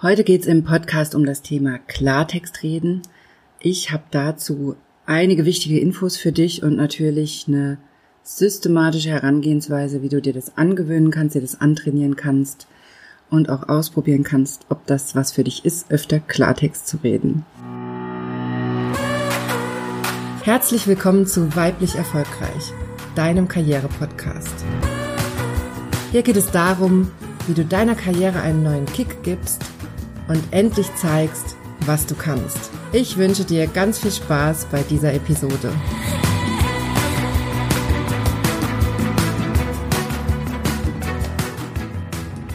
Heute geht's im Podcast um das Thema Klartextreden. Ich habe dazu einige wichtige Infos für dich und natürlich eine systematische Herangehensweise, wie du dir das angewöhnen kannst, dir das antrainieren kannst und auch ausprobieren kannst, ob das was für dich ist, öfter Klartext zu reden. Herzlich willkommen zu Weiblich Erfolgreich, deinem Karriere-Podcast. Hier geht es darum, wie du deiner Karriere einen neuen Kick gibst und endlich zeigst, was du kannst. Ich wünsche dir ganz viel Spaß bei dieser Episode.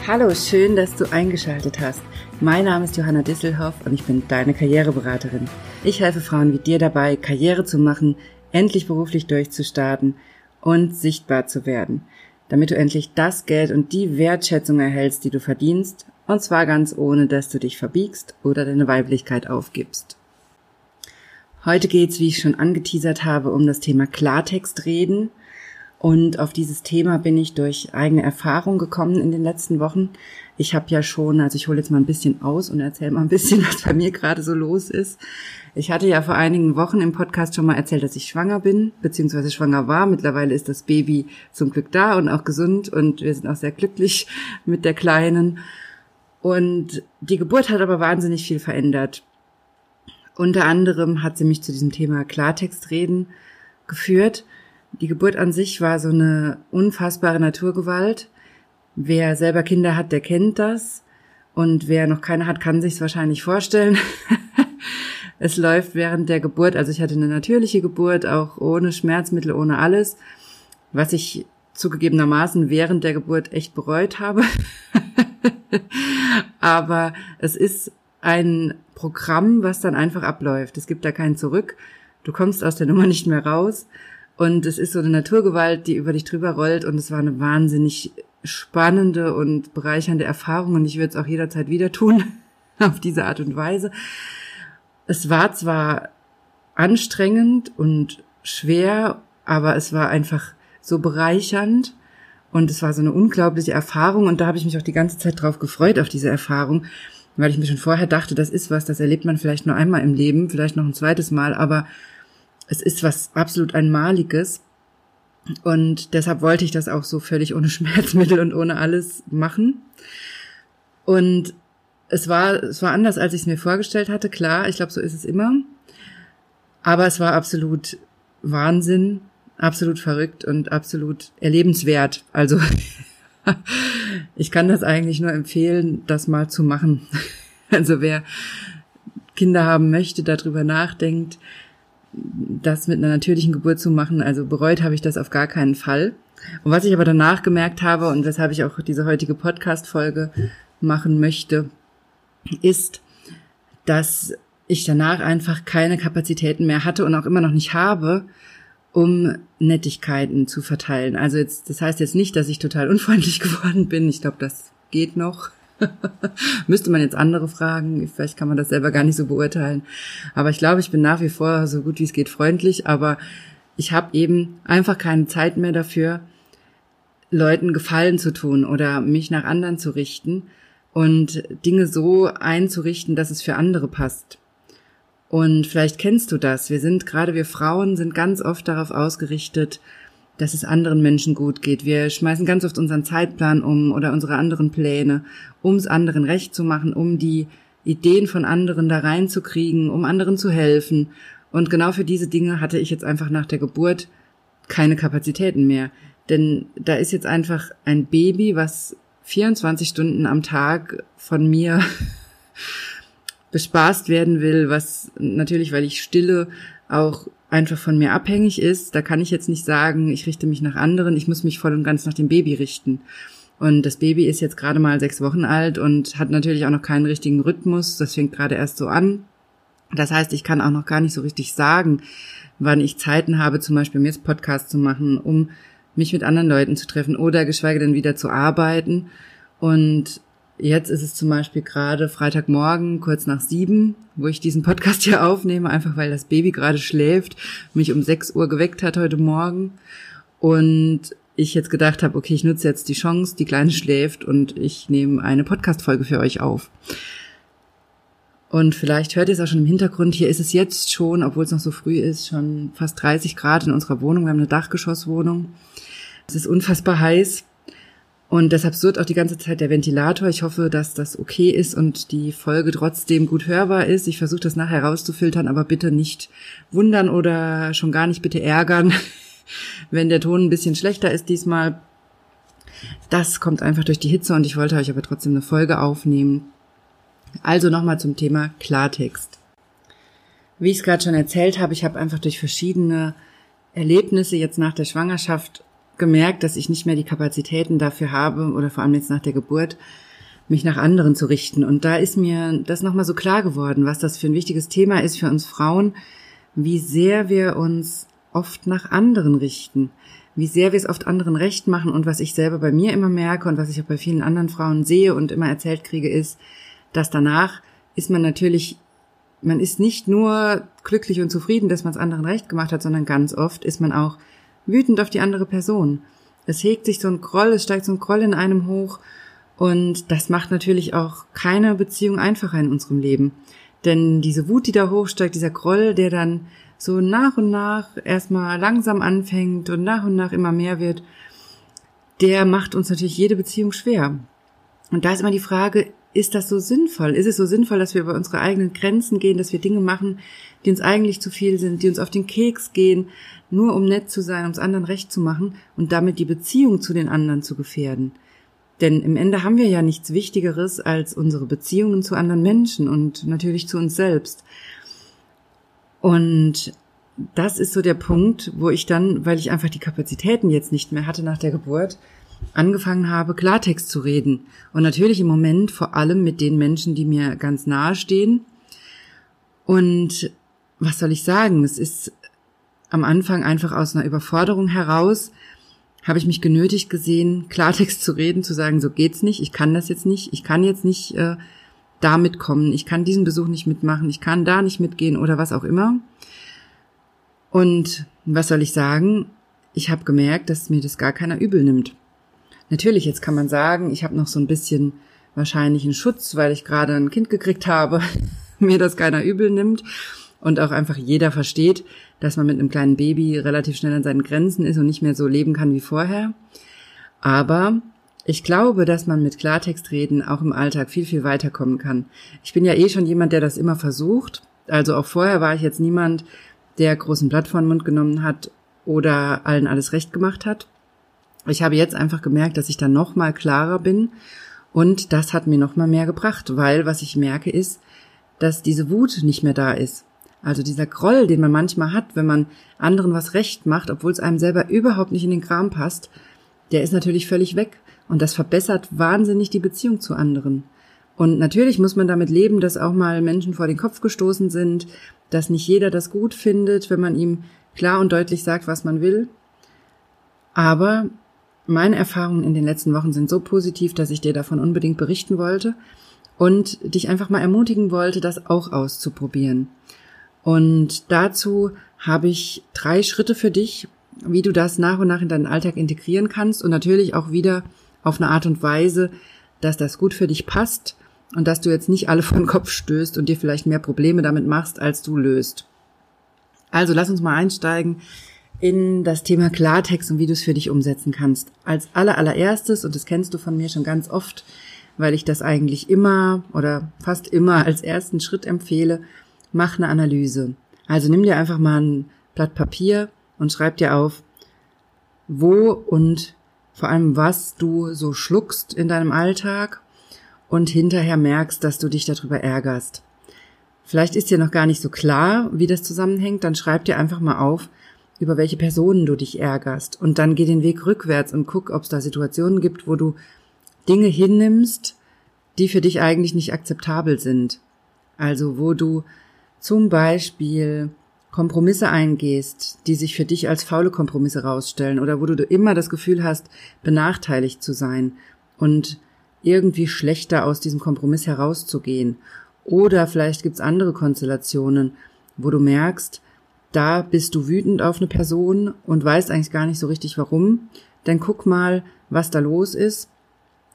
Hallo, schön, dass du eingeschaltet hast. Mein Name ist Johanna Disselhoff und ich bin deine Karriereberaterin. Ich helfe Frauen wie dir dabei, Karriere zu machen, endlich beruflich durchzustarten und sichtbar zu werden, damit du endlich das Geld und die Wertschätzung erhältst, die du verdienst und zwar ganz ohne, dass du dich verbiegst oder deine Weiblichkeit aufgibst. Heute geht's, wie ich schon angeteasert habe, um das Thema Klartext reden. Und auf dieses Thema bin ich durch eigene Erfahrung gekommen in den letzten Wochen. Ich habe ja schon, also ich hole jetzt mal ein bisschen aus und erzähle mal ein bisschen, was bei mir gerade so los ist. Ich hatte ja vor einigen Wochen im Podcast schon mal erzählt, dass ich schwanger bin, beziehungsweise schwanger war. Mittlerweile ist das Baby zum Glück da und auch gesund und wir sind auch sehr glücklich mit der Kleinen. Und die Geburt hat aber wahnsinnig viel verändert. Unter anderem hat sie mich zu diesem Thema Klartextreden geführt. Die Geburt an sich war so eine unfassbare Naturgewalt. Wer selber Kinder hat, der kennt das. Und wer noch keine hat, kann sich es wahrscheinlich vorstellen. es läuft während der Geburt, also ich hatte eine natürliche Geburt, auch ohne Schmerzmittel, ohne alles, was ich zugegebenermaßen während der Geburt echt bereut habe. Aber es ist ein Programm, was dann einfach abläuft. Es gibt da kein Zurück. Du kommst aus der Nummer nicht mehr raus. Und es ist so eine Naturgewalt, die über dich drüber rollt. Und es war eine wahnsinnig spannende und bereichernde Erfahrung. Und ich würde es auch jederzeit wieder tun, auf diese Art und Weise. Es war zwar anstrengend und schwer, aber es war einfach so bereichernd und es war so eine unglaubliche Erfahrung und da habe ich mich auch die ganze Zeit drauf gefreut, auf diese Erfahrung, weil ich mir schon vorher dachte, das ist was, das erlebt man vielleicht nur einmal im Leben, vielleicht noch ein zweites Mal, aber es ist was absolut Einmaliges. Und deshalb wollte ich das auch so völlig ohne Schmerzmittel und ohne alles machen. Und es war, es war anders, als ich es mir vorgestellt hatte. Klar, ich glaube, so ist es immer. Aber es war absolut Wahnsinn absolut verrückt und absolut erlebenswert. Also ich kann das eigentlich nur empfehlen, das mal zu machen. Also wer Kinder haben möchte, darüber nachdenkt, das mit einer natürlichen Geburt zu machen, also bereut habe ich das auf gar keinen Fall. Und was ich aber danach gemerkt habe und weshalb ich auch diese heutige Podcast-Folge machen möchte, ist, dass ich danach einfach keine Kapazitäten mehr hatte und auch immer noch nicht habe, um Nettigkeiten zu verteilen. Also jetzt, das heißt jetzt nicht, dass ich total unfreundlich geworden bin. Ich glaube, das geht noch. Müsste man jetzt andere fragen. Vielleicht kann man das selber gar nicht so beurteilen. Aber ich glaube, ich bin nach wie vor so gut wie es geht freundlich. Aber ich habe eben einfach keine Zeit mehr dafür, Leuten Gefallen zu tun oder mich nach anderen zu richten und Dinge so einzurichten, dass es für andere passt. Und vielleicht kennst du das. Wir sind, gerade wir Frauen, sind ganz oft darauf ausgerichtet, dass es anderen Menschen gut geht. Wir schmeißen ganz oft unseren Zeitplan um oder unsere anderen Pläne, um es anderen recht zu machen, um die Ideen von anderen da reinzukriegen, um anderen zu helfen. Und genau für diese Dinge hatte ich jetzt einfach nach der Geburt keine Kapazitäten mehr. Denn da ist jetzt einfach ein Baby, was 24 Stunden am Tag von mir bespaßt werden will, was natürlich, weil ich stille, auch einfach von mir abhängig ist. Da kann ich jetzt nicht sagen, ich richte mich nach anderen, ich muss mich voll und ganz nach dem Baby richten. Und das Baby ist jetzt gerade mal sechs Wochen alt und hat natürlich auch noch keinen richtigen Rhythmus. Das fängt gerade erst so an. Das heißt, ich kann auch noch gar nicht so richtig sagen, wann ich Zeiten habe, zum Beispiel mir jetzt Podcast zu machen, um mich mit anderen Leuten zu treffen oder geschweige denn wieder zu arbeiten. Und Jetzt ist es zum Beispiel gerade Freitagmorgen, kurz nach sieben, wo ich diesen Podcast hier aufnehme, einfach weil das Baby gerade schläft, mich um sechs Uhr geweckt hat heute Morgen und ich jetzt gedacht habe, okay, ich nutze jetzt die Chance, die Kleine schläft und ich nehme eine Podcast-Folge für euch auf. Und vielleicht hört ihr es auch schon im Hintergrund. Hier ist es jetzt schon, obwohl es noch so früh ist, schon fast 30 Grad in unserer Wohnung. Wir haben eine Dachgeschosswohnung. Es ist unfassbar heiß. Und deshalb surrt auch die ganze Zeit der Ventilator. Ich hoffe, dass das okay ist und die Folge trotzdem gut hörbar ist. Ich versuche das nachher rauszufiltern, aber bitte nicht wundern oder schon gar nicht bitte ärgern, wenn der Ton ein bisschen schlechter ist diesmal. Das kommt einfach durch die Hitze und ich wollte euch aber trotzdem eine Folge aufnehmen. Also nochmal zum Thema Klartext. Wie ich es gerade schon erzählt habe, ich habe einfach durch verschiedene Erlebnisse jetzt nach der Schwangerschaft gemerkt, dass ich nicht mehr die Kapazitäten dafür habe oder vor allem jetzt nach der Geburt, mich nach anderen zu richten. Und da ist mir das nochmal so klar geworden, was das für ein wichtiges Thema ist für uns Frauen, wie sehr wir uns oft nach anderen richten, wie sehr wir es oft anderen recht machen und was ich selber bei mir immer merke und was ich auch bei vielen anderen Frauen sehe und immer erzählt kriege, ist, dass danach ist man natürlich, man ist nicht nur glücklich und zufrieden, dass man es anderen recht gemacht hat, sondern ganz oft ist man auch wütend auf die andere Person. Es hegt sich so ein Groll, es steigt so ein Groll in einem hoch und das macht natürlich auch keine Beziehung einfacher in unserem Leben. Denn diese Wut, die da hochsteigt, dieser Groll, der dann so nach und nach erstmal langsam anfängt und nach und nach immer mehr wird, der macht uns natürlich jede Beziehung schwer. Und da ist immer die Frage, ist das so sinnvoll? Ist es so sinnvoll, dass wir über unsere eigenen Grenzen gehen, dass wir Dinge machen, die uns eigentlich zu viel sind, die uns auf den Keks gehen, nur um nett zu sein, um es anderen recht zu machen und damit die Beziehung zu den anderen zu gefährden? Denn im Ende haben wir ja nichts Wichtigeres als unsere Beziehungen zu anderen Menschen und natürlich zu uns selbst. Und das ist so der Punkt, wo ich dann, weil ich einfach die Kapazitäten jetzt nicht mehr hatte nach der Geburt, angefangen habe, Klartext zu reden. Und natürlich im Moment vor allem mit den Menschen, die mir ganz nahe stehen. Und was soll ich sagen? Es ist am Anfang einfach aus einer Überforderung heraus, habe ich mich genötigt gesehen, Klartext zu reden, zu sagen, so geht's nicht, ich kann das jetzt nicht, ich kann jetzt nicht äh, da mitkommen, ich kann diesen Besuch nicht mitmachen, ich kann da nicht mitgehen oder was auch immer. Und was soll ich sagen? Ich habe gemerkt, dass mir das gar keiner übel nimmt. Natürlich, jetzt kann man sagen, ich habe noch so ein bisschen wahrscheinlich einen Schutz, weil ich gerade ein Kind gekriegt habe, mir das keiner übel nimmt und auch einfach jeder versteht, dass man mit einem kleinen Baby relativ schnell an seinen Grenzen ist und nicht mehr so leben kann wie vorher. Aber ich glaube, dass man mit Klartextreden auch im Alltag viel, viel weiterkommen kann. Ich bin ja eh schon jemand, der das immer versucht. Also auch vorher war ich jetzt niemand, der großen Blatt vor den Mund genommen hat oder allen alles recht gemacht hat. Ich habe jetzt einfach gemerkt, dass ich da noch mal klarer bin und das hat mir noch mal mehr gebracht, weil was ich merke ist, dass diese Wut nicht mehr da ist. Also dieser Groll, den man manchmal hat, wenn man anderen was recht macht, obwohl es einem selber überhaupt nicht in den Kram passt, der ist natürlich völlig weg und das verbessert wahnsinnig die Beziehung zu anderen. Und natürlich muss man damit leben, dass auch mal Menschen vor den Kopf gestoßen sind, dass nicht jeder das gut findet, wenn man ihm klar und deutlich sagt, was man will. Aber meine Erfahrungen in den letzten Wochen sind so positiv, dass ich dir davon unbedingt berichten wollte und dich einfach mal ermutigen wollte, das auch auszuprobieren. Und dazu habe ich drei Schritte für dich, wie du das nach und nach in deinen Alltag integrieren kannst und natürlich auch wieder auf eine Art und Weise, dass das gut für dich passt und dass du jetzt nicht alle vor den Kopf stößt und dir vielleicht mehr Probleme damit machst, als du löst. Also lass uns mal einsteigen in das Thema Klartext und wie du es für dich umsetzen kannst. Als aller allererstes, und das kennst du von mir schon ganz oft, weil ich das eigentlich immer oder fast immer als ersten Schritt empfehle, mach eine Analyse. Also nimm dir einfach mal ein Blatt Papier und schreib dir auf, wo und vor allem was du so schluckst in deinem Alltag und hinterher merkst, dass du dich darüber ärgerst. Vielleicht ist dir noch gar nicht so klar, wie das zusammenhängt, dann schreib dir einfach mal auf, über welche Personen du dich ärgerst. Und dann geh den Weg rückwärts und guck, ob es da Situationen gibt, wo du Dinge hinnimmst, die für dich eigentlich nicht akzeptabel sind. Also wo du zum Beispiel Kompromisse eingehst, die sich für dich als faule Kompromisse rausstellen oder wo du immer das Gefühl hast, benachteiligt zu sein und irgendwie schlechter aus diesem Kompromiss herauszugehen. Oder vielleicht gibt's andere Konstellationen, wo du merkst, da bist du wütend auf eine Person und weißt eigentlich gar nicht so richtig warum, dann guck mal, was da los ist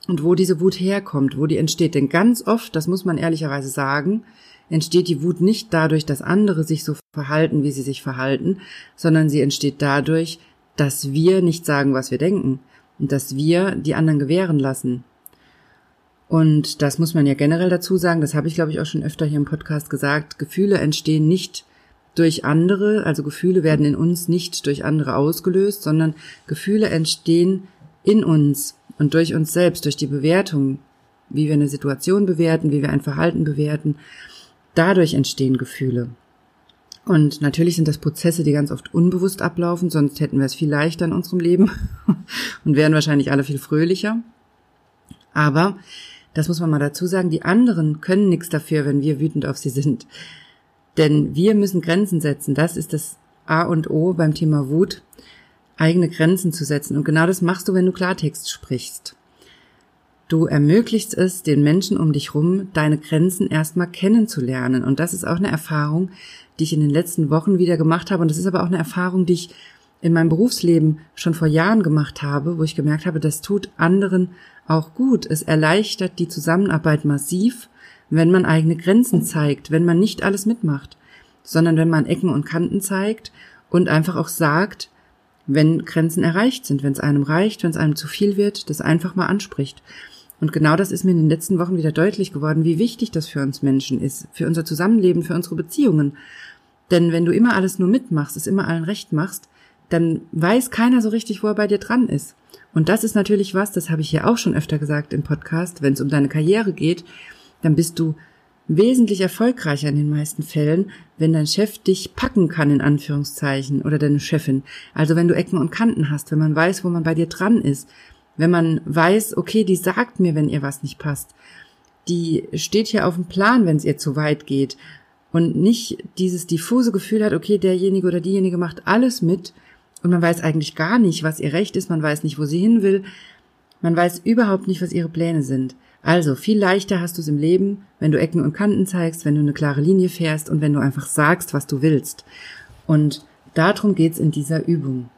und wo diese Wut herkommt, wo die entsteht. Denn ganz oft, das muss man ehrlicherweise sagen, entsteht die Wut nicht dadurch, dass andere sich so verhalten, wie sie sich verhalten, sondern sie entsteht dadurch, dass wir nicht sagen, was wir denken und dass wir die anderen gewähren lassen. Und das muss man ja generell dazu sagen, das habe ich glaube ich auch schon öfter hier im Podcast gesagt, Gefühle entstehen nicht durch andere, also Gefühle werden in uns nicht durch andere ausgelöst, sondern Gefühle entstehen in uns und durch uns selbst, durch die Bewertung, wie wir eine Situation bewerten, wie wir ein Verhalten bewerten. Dadurch entstehen Gefühle. Und natürlich sind das Prozesse, die ganz oft unbewusst ablaufen, sonst hätten wir es viel leichter in unserem Leben und wären wahrscheinlich alle viel fröhlicher. Aber, das muss man mal dazu sagen, die anderen können nichts dafür, wenn wir wütend auf sie sind. Denn wir müssen Grenzen setzen. Das ist das A und O beim Thema Wut, eigene Grenzen zu setzen. Und genau das machst du, wenn du Klartext sprichst. Du ermöglichst es den Menschen um dich rum, deine Grenzen erstmal kennenzulernen. Und das ist auch eine Erfahrung, die ich in den letzten Wochen wieder gemacht habe. Und das ist aber auch eine Erfahrung, die ich in meinem Berufsleben schon vor Jahren gemacht habe, wo ich gemerkt habe, das tut anderen auch gut. Es erleichtert die Zusammenarbeit massiv, wenn man eigene Grenzen zeigt, wenn man nicht alles mitmacht, sondern wenn man Ecken und Kanten zeigt und einfach auch sagt, wenn Grenzen erreicht sind, wenn es einem reicht, wenn es einem zu viel wird, das einfach mal anspricht. Und genau das ist mir in den letzten Wochen wieder deutlich geworden, wie wichtig das für uns Menschen ist, für unser Zusammenleben, für unsere Beziehungen. Denn wenn du immer alles nur mitmachst, es immer allen recht machst, dann weiß keiner so richtig, wo er bei dir dran ist. Und das ist natürlich was, das habe ich hier auch schon öfter gesagt im Podcast, wenn es um deine Karriere geht, dann bist du wesentlich erfolgreicher in den meisten Fällen, wenn dein Chef dich packen kann, in Anführungszeichen, oder deine Chefin. Also wenn du Ecken und Kanten hast, wenn man weiß, wo man bei dir dran ist, wenn man weiß, okay, die sagt mir, wenn ihr was nicht passt. Die steht hier auf dem Plan, wenn es ihr zu weit geht und nicht dieses diffuse Gefühl hat, okay, derjenige oder diejenige macht alles mit und man weiß eigentlich gar nicht, was ihr Recht ist, man weiß nicht, wo sie hin will, man weiß überhaupt nicht, was ihre Pläne sind. Also viel leichter hast du es im Leben, wenn du Ecken und Kanten zeigst, wenn du eine klare Linie fährst und wenn du einfach sagst, was du willst. Und darum geht's in dieser Übung.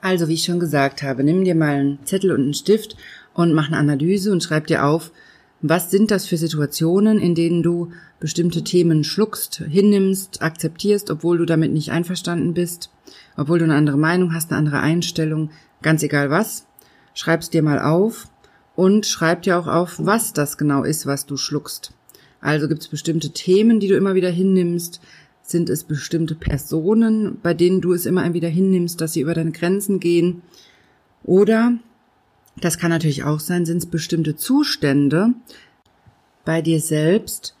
Also, wie ich schon gesagt habe, nimm dir mal einen Zettel und einen Stift und mach eine Analyse und schreib dir auf, was sind das für Situationen, in denen du bestimmte Themen schluckst, hinnimmst, akzeptierst, obwohl du damit nicht einverstanden bist, obwohl du eine andere Meinung hast, eine andere Einstellung, ganz egal was. Schreib's dir mal auf und schreib dir auch auf, was das genau ist, was du schluckst. Also gibt es bestimmte Themen, die du immer wieder hinnimmst, sind es bestimmte Personen, bei denen du es immer wieder hinnimmst, dass sie über deine Grenzen gehen? Oder das kann natürlich auch sein, sind es bestimmte Zustände bei dir selbst,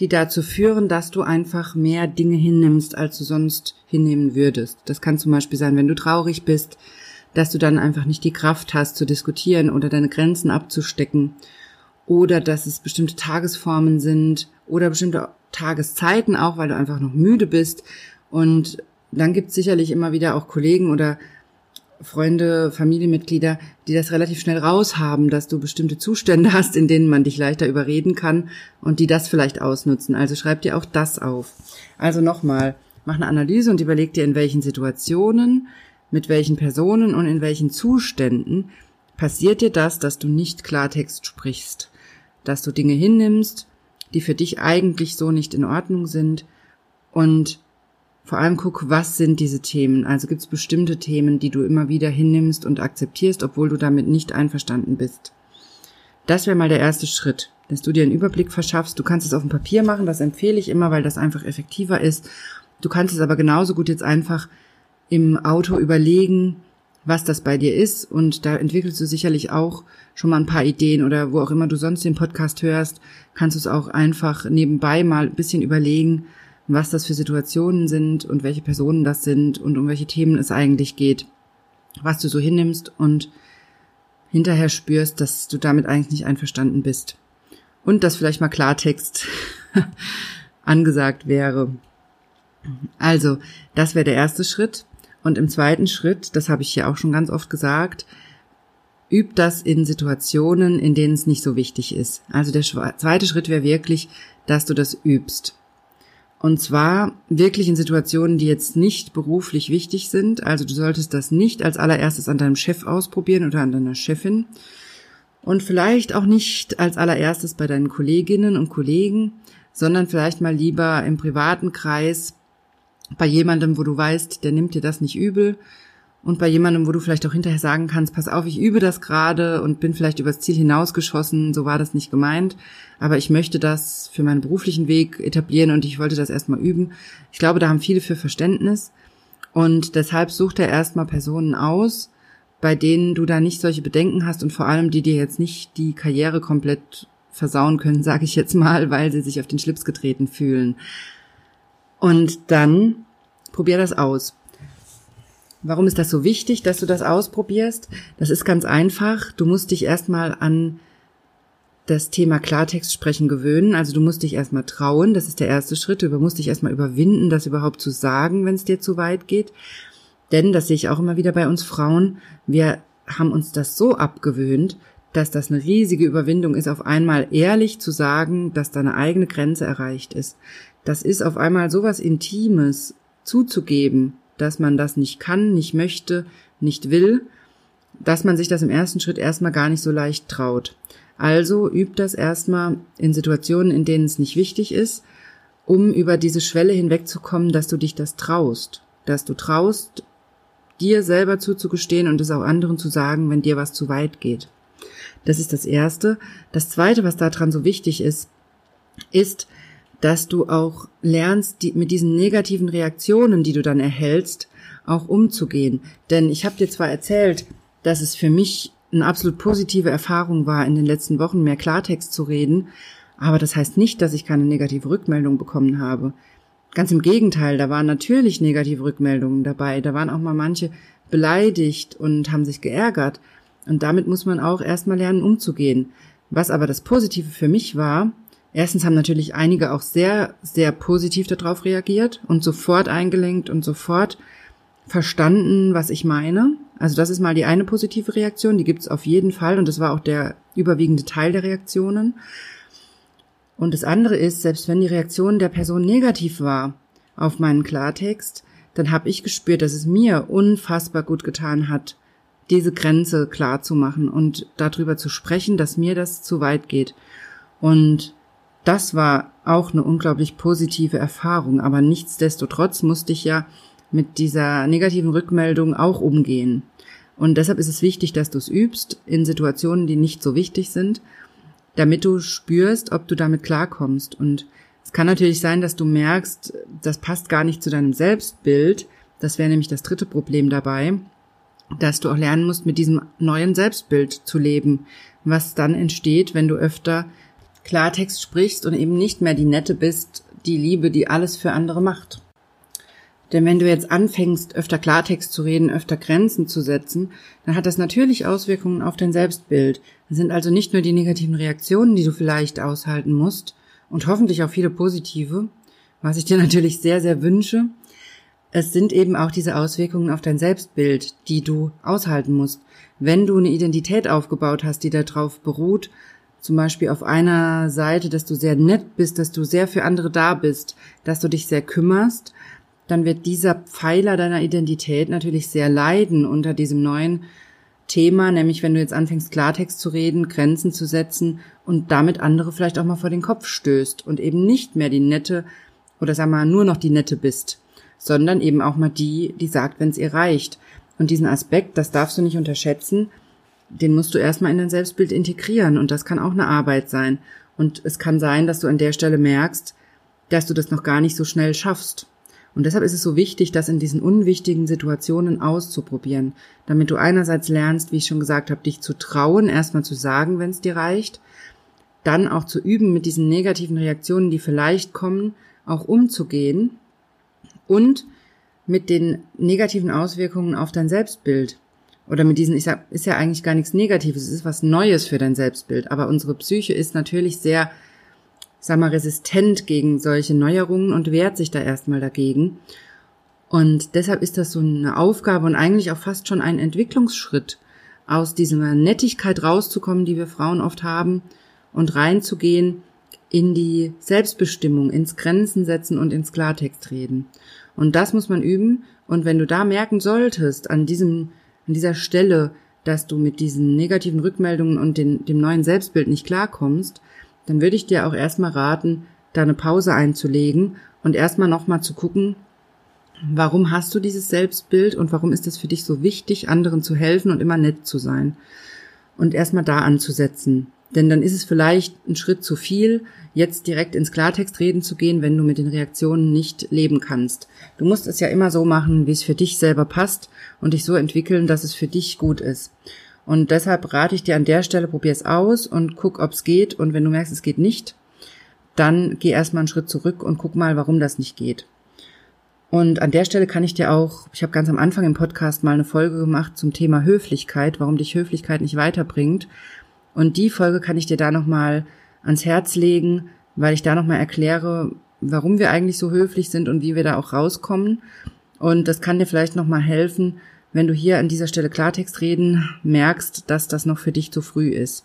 die dazu führen, dass du einfach mehr Dinge hinnimmst, als du sonst hinnehmen würdest. Das kann zum Beispiel sein, wenn du traurig bist, dass du dann einfach nicht die Kraft hast zu diskutieren oder deine Grenzen abzustecken. Oder dass es bestimmte Tagesformen sind oder bestimmte Tageszeiten auch, weil du einfach noch müde bist. Und dann gibt es sicherlich immer wieder auch Kollegen oder Freunde, Familienmitglieder, die das relativ schnell raushaben, dass du bestimmte Zustände hast, in denen man dich leichter überreden kann und die das vielleicht ausnutzen. Also schreib dir auch das auf. Also nochmal, mach eine Analyse und überleg dir, in welchen Situationen, mit welchen Personen und in welchen Zuständen passiert dir das, dass du nicht Klartext sprichst, dass du Dinge hinnimmst, die für dich eigentlich so nicht in Ordnung sind und vor allem guck, was sind diese Themen? Also gibt es bestimmte Themen, die du immer wieder hinnimmst und akzeptierst, obwohl du damit nicht einverstanden bist. Das wäre mal der erste Schritt, dass du dir einen Überblick verschaffst. Du kannst es auf dem Papier machen, das empfehle ich immer, weil das einfach effektiver ist. Du kannst es aber genauso gut jetzt einfach im Auto überlegen, was das bei dir ist und da entwickelst du sicherlich auch schon mal ein paar Ideen oder wo auch immer du sonst den Podcast hörst, kannst du es auch einfach nebenbei mal ein bisschen überlegen, was das für Situationen sind und welche Personen das sind und um welche Themen es eigentlich geht, was du so hinnimmst und hinterher spürst, dass du damit eigentlich nicht einverstanden bist. Und dass vielleicht mal Klartext angesagt wäre. Also, das wäre der erste Schritt. Und im zweiten Schritt, das habe ich hier auch schon ganz oft gesagt, üb das in Situationen, in denen es nicht so wichtig ist. Also der zweite Schritt wäre wirklich, dass du das übst. Und zwar wirklich in Situationen, die jetzt nicht beruflich wichtig sind. Also du solltest das nicht als allererstes an deinem Chef ausprobieren oder an deiner Chefin. Und vielleicht auch nicht als allererstes bei deinen Kolleginnen und Kollegen, sondern vielleicht mal lieber im privaten Kreis bei jemandem, wo du weißt, der nimmt dir das nicht übel und bei jemandem, wo du vielleicht auch hinterher sagen kannst, pass auf, ich übe das gerade und bin vielleicht übers Ziel hinausgeschossen, so war das nicht gemeint, aber ich möchte das für meinen beruflichen Weg etablieren und ich wollte das erstmal üben. Ich glaube, da haben viele für Verständnis und deshalb sucht er erstmal Personen aus, bei denen du da nicht solche Bedenken hast und vor allem, die dir jetzt nicht die Karriere komplett versauen können, sage ich jetzt mal, weil sie sich auf den Schlips getreten fühlen. Und dann probier das aus. Warum ist das so wichtig, dass du das ausprobierst? Das ist ganz einfach. Du musst dich erstmal an das Thema Klartext sprechen gewöhnen. Also du musst dich erstmal trauen. Das ist der erste Schritt. Du musst dich erstmal überwinden, das überhaupt zu sagen, wenn es dir zu weit geht. Denn, das sehe ich auch immer wieder bei uns Frauen, wir haben uns das so abgewöhnt, dass das eine riesige Überwindung ist, auf einmal ehrlich zu sagen, dass deine eigene Grenze erreicht ist. Das ist auf einmal sowas Intimes zuzugeben, dass man das nicht kann, nicht möchte, nicht will, dass man sich das im ersten Schritt erstmal gar nicht so leicht traut. Also übt das erstmal in Situationen, in denen es nicht wichtig ist, um über diese Schwelle hinwegzukommen, dass du dich das traust, dass du traust, dir selber zuzugestehen und es auch anderen zu sagen, wenn dir was zu weit geht. Das ist das Erste. Das Zweite, was daran so wichtig ist, ist, dass du auch lernst, die, mit diesen negativen Reaktionen, die du dann erhältst, auch umzugehen. Denn ich habe dir zwar erzählt, dass es für mich eine absolut positive Erfahrung war, in den letzten Wochen mehr Klartext zu reden, aber das heißt nicht, dass ich keine negative Rückmeldung bekommen habe. Ganz im Gegenteil, da waren natürlich negative Rückmeldungen dabei. Da waren auch mal manche beleidigt und haben sich geärgert. Und damit muss man auch erstmal lernen, umzugehen. Was aber das Positive für mich war, Erstens haben natürlich einige auch sehr, sehr positiv darauf reagiert und sofort eingelenkt und sofort verstanden, was ich meine. Also das ist mal die eine positive Reaktion, die gibt's auf jeden Fall und das war auch der überwiegende Teil der Reaktionen. Und das andere ist, selbst wenn die Reaktion der Person negativ war auf meinen Klartext, dann habe ich gespürt, dass es mir unfassbar gut getan hat, diese Grenze klar zu machen und darüber zu sprechen, dass mir das zu weit geht. Und das war auch eine unglaublich positive Erfahrung, aber nichtsdestotrotz musste ich ja mit dieser negativen Rückmeldung auch umgehen. Und deshalb ist es wichtig, dass du es übst in Situationen, die nicht so wichtig sind, damit du spürst, ob du damit klarkommst. Und es kann natürlich sein, dass du merkst, das passt gar nicht zu deinem Selbstbild. Das wäre nämlich das dritte Problem dabei, dass du auch lernen musst, mit diesem neuen Selbstbild zu leben, was dann entsteht, wenn du öfter Klartext sprichst und eben nicht mehr die Nette bist, die Liebe, die alles für andere macht. Denn wenn du jetzt anfängst, öfter Klartext zu reden, öfter Grenzen zu setzen, dann hat das natürlich Auswirkungen auf dein Selbstbild. Das sind also nicht nur die negativen Reaktionen, die du vielleicht aushalten musst, und hoffentlich auch viele positive, was ich dir natürlich sehr, sehr wünsche. Es sind eben auch diese Auswirkungen auf dein Selbstbild, die du aushalten musst. Wenn du eine Identität aufgebaut hast, die darauf beruht, zum Beispiel auf einer Seite, dass du sehr nett bist, dass du sehr für andere da bist, dass du dich sehr kümmerst, dann wird dieser Pfeiler deiner Identität natürlich sehr leiden unter diesem neuen Thema, nämlich wenn du jetzt anfängst, Klartext zu reden, Grenzen zu setzen und damit andere vielleicht auch mal vor den Kopf stößt und eben nicht mehr die nette oder sag mal nur noch die nette bist, sondern eben auch mal die, die sagt, wenn es ihr reicht. Und diesen Aspekt, das darfst du nicht unterschätzen, den musst du erstmal in dein Selbstbild integrieren und das kann auch eine Arbeit sein. Und es kann sein, dass du an der Stelle merkst, dass du das noch gar nicht so schnell schaffst. Und deshalb ist es so wichtig, das in diesen unwichtigen Situationen auszuprobieren, damit du einerseits lernst, wie ich schon gesagt habe, dich zu trauen, erstmal zu sagen, wenn es dir reicht, dann auch zu üben, mit diesen negativen Reaktionen, die vielleicht kommen, auch umzugehen und mit den negativen Auswirkungen auf dein Selbstbild oder mit diesen, ich sag, ist ja eigentlich gar nichts Negatives, es ist was Neues für dein Selbstbild. Aber unsere Psyche ist natürlich sehr, sag mal, resistent gegen solche Neuerungen und wehrt sich da erstmal dagegen. Und deshalb ist das so eine Aufgabe und eigentlich auch fast schon ein Entwicklungsschritt, aus dieser Nettigkeit rauszukommen, die wir Frauen oft haben, und reinzugehen in die Selbstbestimmung, ins Grenzen setzen und ins Klartext reden. Und das muss man üben. Und wenn du da merken solltest, an diesem, an dieser Stelle, dass du mit diesen negativen Rückmeldungen und den, dem neuen Selbstbild nicht klarkommst, dann würde ich dir auch erstmal raten, da eine Pause einzulegen und erstmal nochmal zu gucken, warum hast du dieses Selbstbild und warum ist es für dich so wichtig, anderen zu helfen und immer nett zu sein. Und erstmal da anzusetzen. Denn dann ist es vielleicht ein Schritt zu viel, jetzt direkt ins Klartext reden zu gehen, wenn du mit den Reaktionen nicht leben kannst. Du musst es ja immer so machen, wie es für dich selber passt und dich so entwickeln, dass es für dich gut ist. Und deshalb rate ich dir an der Stelle, probier es aus und guck, ob es geht. Und wenn du merkst, es geht nicht, dann geh erstmal einen Schritt zurück und guck mal, warum das nicht geht. Und an der Stelle kann ich dir auch, ich habe ganz am Anfang im Podcast mal eine Folge gemacht zum Thema Höflichkeit, warum dich Höflichkeit nicht weiterbringt. Und die Folge kann ich dir da nochmal ans Herz legen, weil ich da nochmal erkläre, warum wir eigentlich so höflich sind und wie wir da auch rauskommen. Und das kann dir vielleicht nochmal helfen, wenn du hier an dieser Stelle Klartext reden merkst, dass das noch für dich zu früh ist.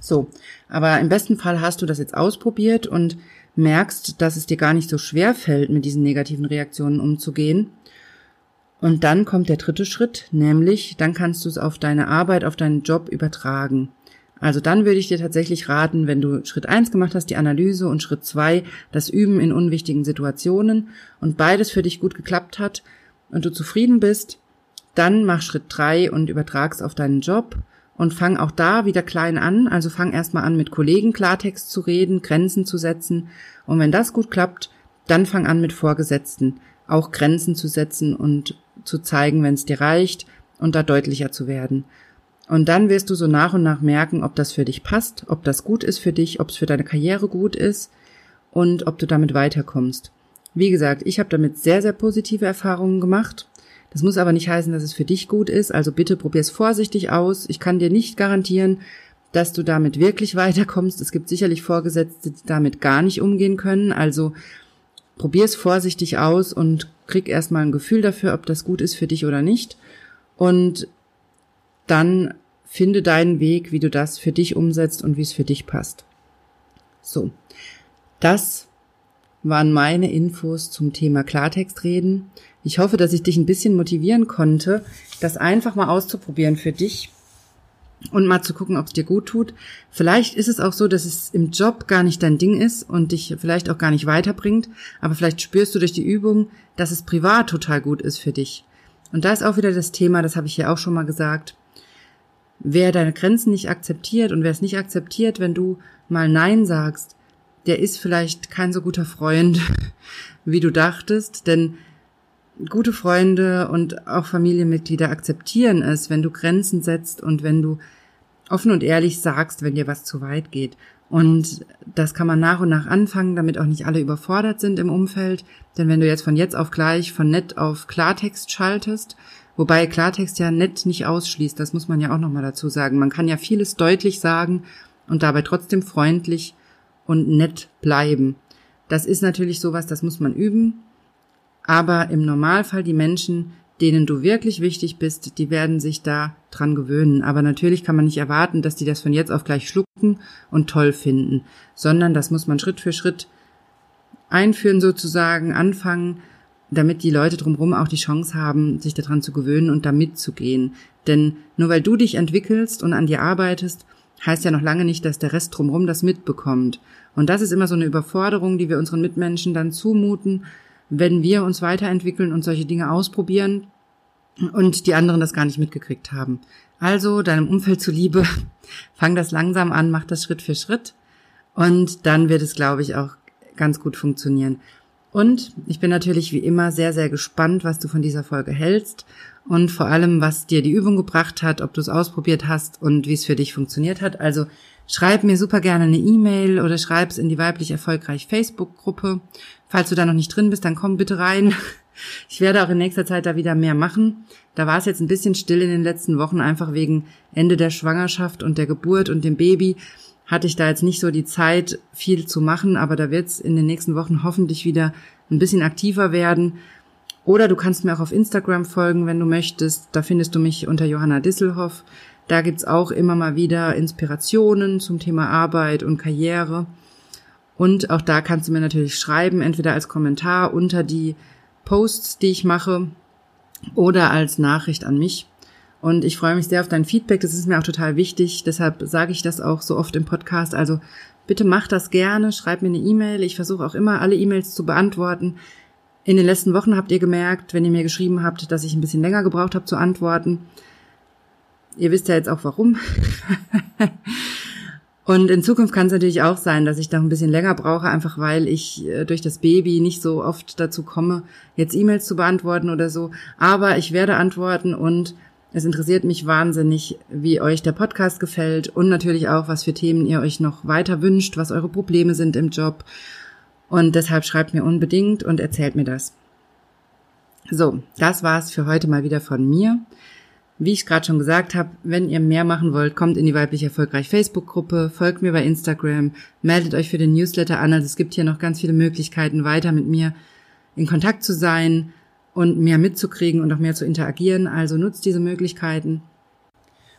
So, aber im besten Fall hast du das jetzt ausprobiert und merkst, dass es dir gar nicht so schwer fällt, mit diesen negativen Reaktionen umzugehen. Und dann kommt der dritte Schritt, nämlich dann kannst du es auf deine Arbeit, auf deinen Job übertragen. Also dann würde ich dir tatsächlich raten, wenn du Schritt eins gemacht hast, die Analyse und Schritt zwei das Üben in unwichtigen Situationen und beides für dich gut geklappt hat und du zufrieden bist, dann mach Schritt drei und übertrag's auf deinen Job und fang auch da wieder klein an. Also fang erstmal an, mit Kollegen Klartext zu reden, Grenzen zu setzen. Und wenn das gut klappt, dann fang an mit Vorgesetzten auch Grenzen zu setzen und zu zeigen, wenn es dir reicht und da deutlicher zu werden. Und dann wirst du so nach und nach merken, ob das für dich passt, ob das gut ist für dich, ob es für deine Karriere gut ist und ob du damit weiterkommst. Wie gesagt, ich habe damit sehr, sehr positive Erfahrungen gemacht. Das muss aber nicht heißen, dass es für dich gut ist. Also bitte probier es vorsichtig aus. Ich kann dir nicht garantieren, dass du damit wirklich weiterkommst. Es gibt sicherlich Vorgesetzte, die damit gar nicht umgehen können. Also probier es vorsichtig aus und krieg erstmal ein Gefühl dafür, ob das gut ist für dich oder nicht. Und dann finde deinen Weg, wie du das für dich umsetzt und wie es für dich passt. So. Das waren meine Infos zum Thema Klartext reden. Ich hoffe, dass ich dich ein bisschen motivieren konnte, das einfach mal auszuprobieren für dich und mal zu gucken, ob es dir gut tut. Vielleicht ist es auch so, dass es im Job gar nicht dein Ding ist und dich vielleicht auch gar nicht weiterbringt, aber vielleicht spürst du durch die Übung, dass es privat total gut ist für dich. Und da ist auch wieder das Thema, das habe ich hier auch schon mal gesagt. Wer deine Grenzen nicht akzeptiert und wer es nicht akzeptiert, wenn du mal Nein sagst, der ist vielleicht kein so guter Freund, wie du dachtest, denn gute Freunde und auch Familienmitglieder akzeptieren es, wenn du Grenzen setzt und wenn du offen und ehrlich sagst, wenn dir was zu weit geht. Und das kann man nach und nach anfangen, damit auch nicht alle überfordert sind im Umfeld. Denn wenn du jetzt von jetzt auf gleich von nett auf Klartext schaltest, wobei Klartext ja nett nicht ausschließt, das muss man ja auch nochmal dazu sagen. Man kann ja vieles deutlich sagen und dabei trotzdem freundlich und nett bleiben. Das ist natürlich sowas, das muss man üben. Aber im Normalfall die Menschen, denen du wirklich wichtig bist, die werden sich da dran gewöhnen. Aber natürlich kann man nicht erwarten, dass die das von jetzt auf gleich schlucken und toll finden, sondern das muss man Schritt für Schritt einführen sozusagen, anfangen, damit die Leute drumherum auch die Chance haben, sich daran zu gewöhnen und da mitzugehen. Denn nur weil du dich entwickelst und an dir arbeitest, heißt ja noch lange nicht, dass der Rest drumherum das mitbekommt. Und das ist immer so eine Überforderung, die wir unseren Mitmenschen dann zumuten, wenn wir uns weiterentwickeln und solche Dinge ausprobieren und die anderen das gar nicht mitgekriegt haben. Also deinem Umfeld zuliebe, fang das langsam an, mach das Schritt für Schritt und dann wird es, glaube ich, auch ganz gut funktionieren. Und ich bin natürlich wie immer sehr, sehr gespannt, was du von dieser Folge hältst und vor allem, was dir die Übung gebracht hat, ob du es ausprobiert hast und wie es für dich funktioniert hat. Also schreib mir super gerne eine E-Mail oder schreib es in die weiblich erfolgreich Facebook-Gruppe. Falls du da noch nicht drin bist, dann komm bitte rein. Ich werde auch in nächster Zeit da wieder mehr machen. Da war es jetzt ein bisschen still in den letzten Wochen, einfach wegen Ende der Schwangerschaft und der Geburt und dem Baby hatte ich da jetzt nicht so die Zeit, viel zu machen, aber da wird es in den nächsten Wochen hoffentlich wieder ein bisschen aktiver werden. Oder du kannst mir auch auf Instagram folgen, wenn du möchtest. Da findest du mich unter Johanna Disselhoff. Da gibt's auch immer mal wieder Inspirationen zum Thema Arbeit und Karriere. Und auch da kannst du mir natürlich schreiben, entweder als Kommentar unter die Posts, die ich mache, oder als Nachricht an mich. Und ich freue mich sehr auf dein Feedback. Das ist mir auch total wichtig. Deshalb sage ich das auch so oft im Podcast. Also bitte mach das gerne. Schreib mir eine E-Mail. Ich versuche auch immer, alle E-Mails zu beantworten. In den letzten Wochen habt ihr gemerkt, wenn ihr mir geschrieben habt, dass ich ein bisschen länger gebraucht habe zu antworten. Ihr wisst ja jetzt auch warum. Und in Zukunft kann es natürlich auch sein, dass ich da ein bisschen länger brauche, einfach weil ich äh, durch das Baby nicht so oft dazu komme, jetzt E-Mails zu beantworten oder so. Aber ich werde antworten und es interessiert mich wahnsinnig, wie euch der Podcast gefällt und natürlich auch, was für Themen ihr euch noch weiter wünscht, was eure Probleme sind im Job. Und deshalb schreibt mir unbedingt und erzählt mir das. So, das war's für heute mal wieder von mir. Wie ich gerade schon gesagt habe, wenn ihr mehr machen wollt, kommt in die weiblich erfolgreich Facebook-Gruppe, folgt mir bei Instagram, meldet euch für den Newsletter an. Also es gibt hier noch ganz viele Möglichkeiten, weiter mit mir in Kontakt zu sein und mehr mitzukriegen und auch mehr zu interagieren. Also nutzt diese Möglichkeiten.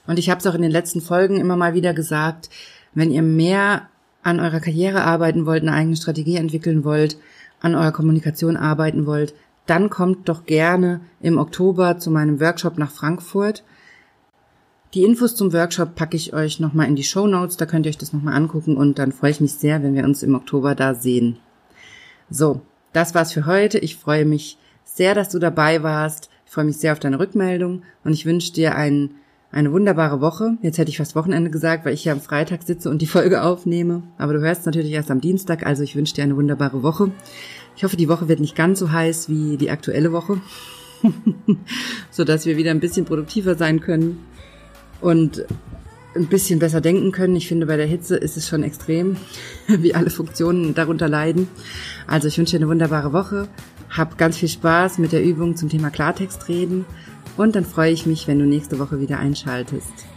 Und ich habe es auch in den letzten Folgen immer mal wieder gesagt, wenn ihr mehr an eurer Karriere arbeiten wollt, eine eigene Strategie entwickeln wollt, an eurer Kommunikation arbeiten wollt, dann kommt doch gerne im Oktober zu meinem Workshop nach Frankfurt. Die Infos zum Workshop packe ich euch nochmal in die Show Notes, da könnt ihr euch das nochmal angucken und dann freue ich mich sehr, wenn wir uns im Oktober da sehen. So, das war's für heute. Ich freue mich sehr, dass du dabei warst. Ich freue mich sehr auf deine Rückmeldung und ich wünsche dir ein, eine wunderbare Woche. Jetzt hätte ich fast Wochenende gesagt, weil ich hier am Freitag sitze und die Folge aufnehme. Aber du hörst natürlich erst am Dienstag, also ich wünsche dir eine wunderbare Woche. Ich hoffe, die Woche wird nicht ganz so heiß wie die aktuelle Woche, so dass wir wieder ein bisschen produktiver sein können und ein bisschen besser denken können. Ich finde, bei der Hitze ist es schon extrem, wie alle Funktionen darunter leiden. Also ich wünsche dir eine wunderbare Woche. Hab ganz viel Spaß mit der Übung zum Thema Klartext reden und dann freue ich mich, wenn du nächste Woche wieder einschaltest.